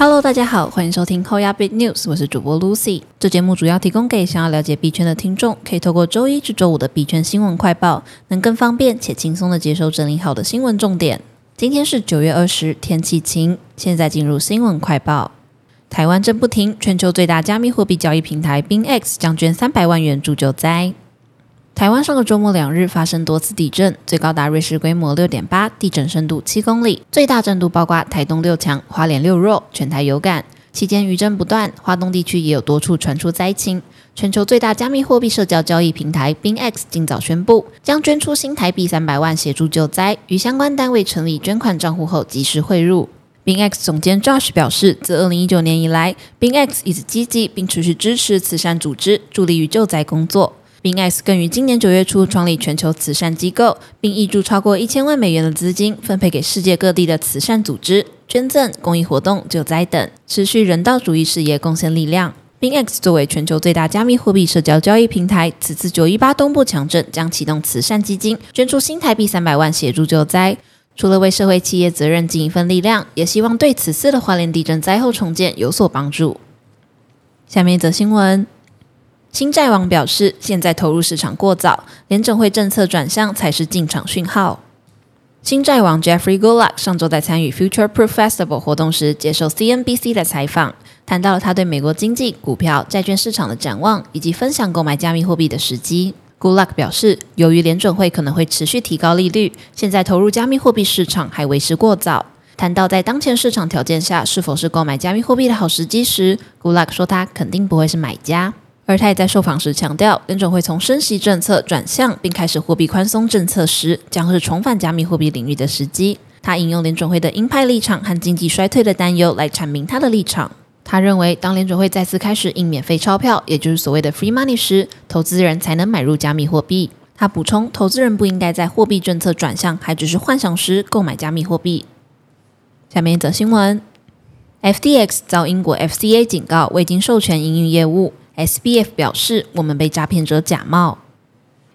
Hello，大家好，欢迎收听 Hoya Big News，我是主播 Lucy。这节目主要提供给想要了解币圈的听众，可以透过周一至周五的币圈新闻快报，能更方便且轻松的接收整理好的新闻重点。今天是九月二十，天气晴。现在进入新闻快报。台湾正不停，全球最大加密货币交易平台 BingX 将捐三百万元助救灾。台湾上个周末两日发生多次地震，最高达瑞士规模六点八，地震深度七公里，最大震度包括台东六强、花莲六弱，全台有感。期间余震不断，华东地区也有多处传出灾情。全球最大加密货币社交交易平台 BingX 今早宣布，将捐出新台币三百万协助救灾，与相关单位成立捐款账户后及时汇入。BingX 总监 Josh 表示，自二零一九年以来，BingX 一直积极并持续支持慈善组织，助力于救灾工作。Binx 更于今年九月初创立全球慈善机构，并挹注超过一千万美元的资金，分配给世界各地的慈善组织、捐赠、公益活动、救灾等，持续人道主义事业贡献力量。binx 作为全球最大加密货币社交交易平台，此次九一八东部强震将启动慈善基金，捐出新台币三百万协助救灾。除了为社会企业责任尽一份力量，也希望对此次的花莲地震灾后重建有所帮助。下面一则新闻。新债王表示，现在投入市场过早，联准会政策转向才是进场讯号。新债王 Jeffrey Gulak 上周在参与 Future Proof Festival 活动时，接受 CNBC 的采访，谈到了他对美国经济、股票、债券市场的展望，以及分享购买加密货币的时机。Gulak 表示，由于联准会可能会持续提高利率，现在投入加密货币市场还为时过早。谈到在当前市场条件下是否是购买加密货币的好时机时，Gulak 说他肯定不会是买家。而他也在受访时强调，联准会从升息政策转向并开始货币宽松政策时，将是重返加密货币领域的时机。他引用联准会的鹰派立场和经济衰退的担忧来阐明他的立场。他认为，当联准会再次开始印免费钞票，也就是所谓的 free money 时，投资人才能买入加密货币。他补充，投资人不应该在货币政策转向还只是幻想时购买加密货币。下面一则新闻：FTX 遭英国 FCA 警告，未经授权营运业务。SBF 表示，我们被诈骗者假冒。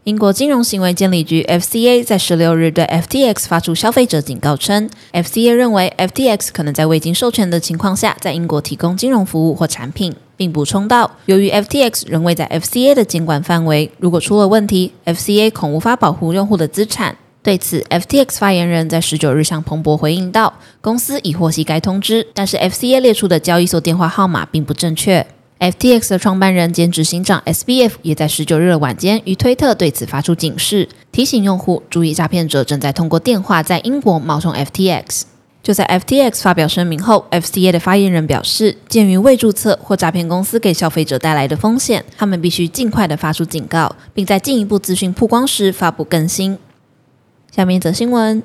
英国金融行为监理局 FCA 在十六日对 FTX 发出消费者警告称，FCA 认为 FTX 可能在未经授权的情况下在英国提供金融服务或产品，并补充道，由于 FTX 仍未在 FCA 的监管范围，如果出了问题，FCA 恐无法保护用户的资产。对此，FTX 发言人在十九日向彭博回应道，公司已获悉该通知，但是 FCA 列出的交易所电话号码并不正确。FTX 的创办人兼执行长 SBF 也在十九日晚间于推特对此发出警示，提醒用户注意诈骗者正在通过电话在英国冒充 FTX。就在 FTX 发表声明后，FCA 的发言人表示，鉴于未注册或诈骗公司给消费者带来的风险，他们必须尽快的发出警告，并在进一步资讯曝光时发布更新。下面则新闻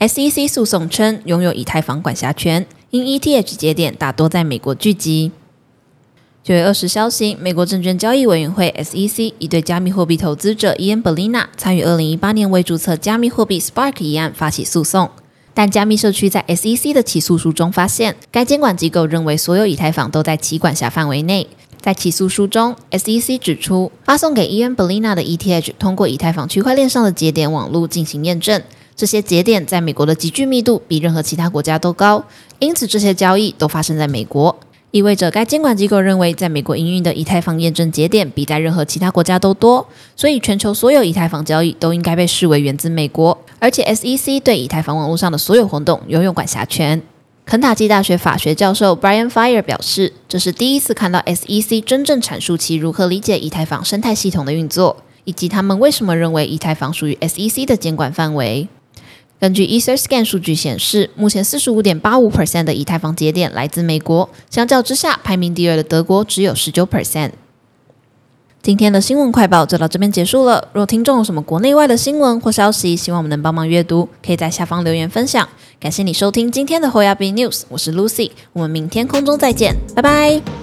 ：SEC 诉讼称拥有以太坊管辖权，因 ETH 节点大多在美国聚集。九月二十消息，美国证券交易委员会 SEC 已对加密货币投资者 Ian Belina 参与二零一八年未注册加密货币 Spark 一案发起诉讼。但加密社区在 SEC 的起诉书中发现，该监管机构认为所有以太坊都在其管辖范围内。在起诉书中，SEC 指出，发送给 Ian Belina 的 ETH 通过以太坊区块链上的节点网络进行验证，这些节点在美国的集聚密度比任何其他国家都高，因此这些交易都发生在美国。意味着该监管机构认为，在美国营运的以太坊验证节点比在任何其他国家都多，所以全球所有以太坊交易都应该被视为源自美国。而且，SEC 对以太坊网络上的所有活动拥有管辖权。肯塔基大学法学教授 Brian Fire 表示，这是第一次看到 SEC 真正阐述其如何理解以太坊生态系统的运作，以及他们为什么认为以太坊属于 SEC 的监管范围。根据 EtherScan 数据显示，目前四十五点八五 percent 的以太坊节点来自美国，相较之下，排名第二的德国只有十九 percent。今天的新闻快报就到这边结束了。若听众有什么国内外的新闻或消息，希望我们能帮忙阅读，可以在下方留言分享。感谢你收听今天的 h o y a b News，我是 Lucy，我们明天空中再见，拜拜。